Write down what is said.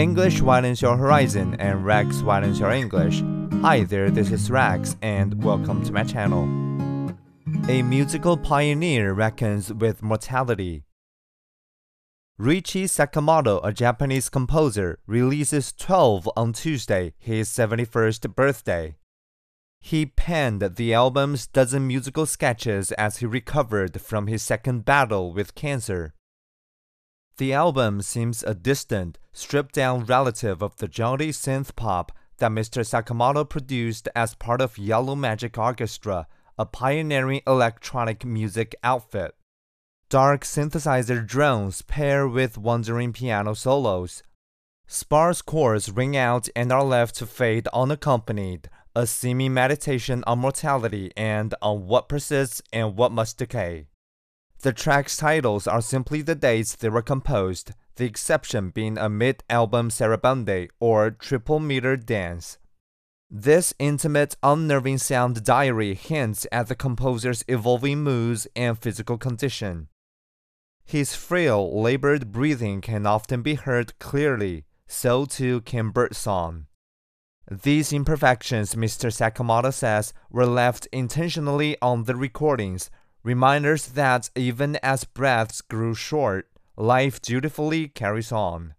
English widens your horizon and Rex widens your English. Hi there, this is Rex and welcome to my channel. A musical pioneer reckons with mortality. Ryuichi Sakamoto, a Japanese composer, releases 12 on Tuesday, his 71st birthday. He penned the album's dozen musical sketches as he recovered from his second battle with cancer. The album seems a distant, stripped down relative of the jaunty synth pop that Mr. Sakamoto produced as part of Yellow Magic Orchestra, a pioneering electronic music outfit. Dark synthesizer drones pair with wandering piano solos. Sparse chords ring out and are left to fade unaccompanied, a seeming meditation on mortality and on what persists and what must decay. The track's titles are simply the dates they were composed, the exception being a mid album sarabande or triple meter dance. This intimate, unnerving sound diary hints at the composer's evolving moods and physical condition. His frail, labored breathing can often be heard clearly, so too can birdsong. These imperfections, Mr. Sakamoto says, were left intentionally on the recordings reminders that even as breaths grew short, life dutifully carries on.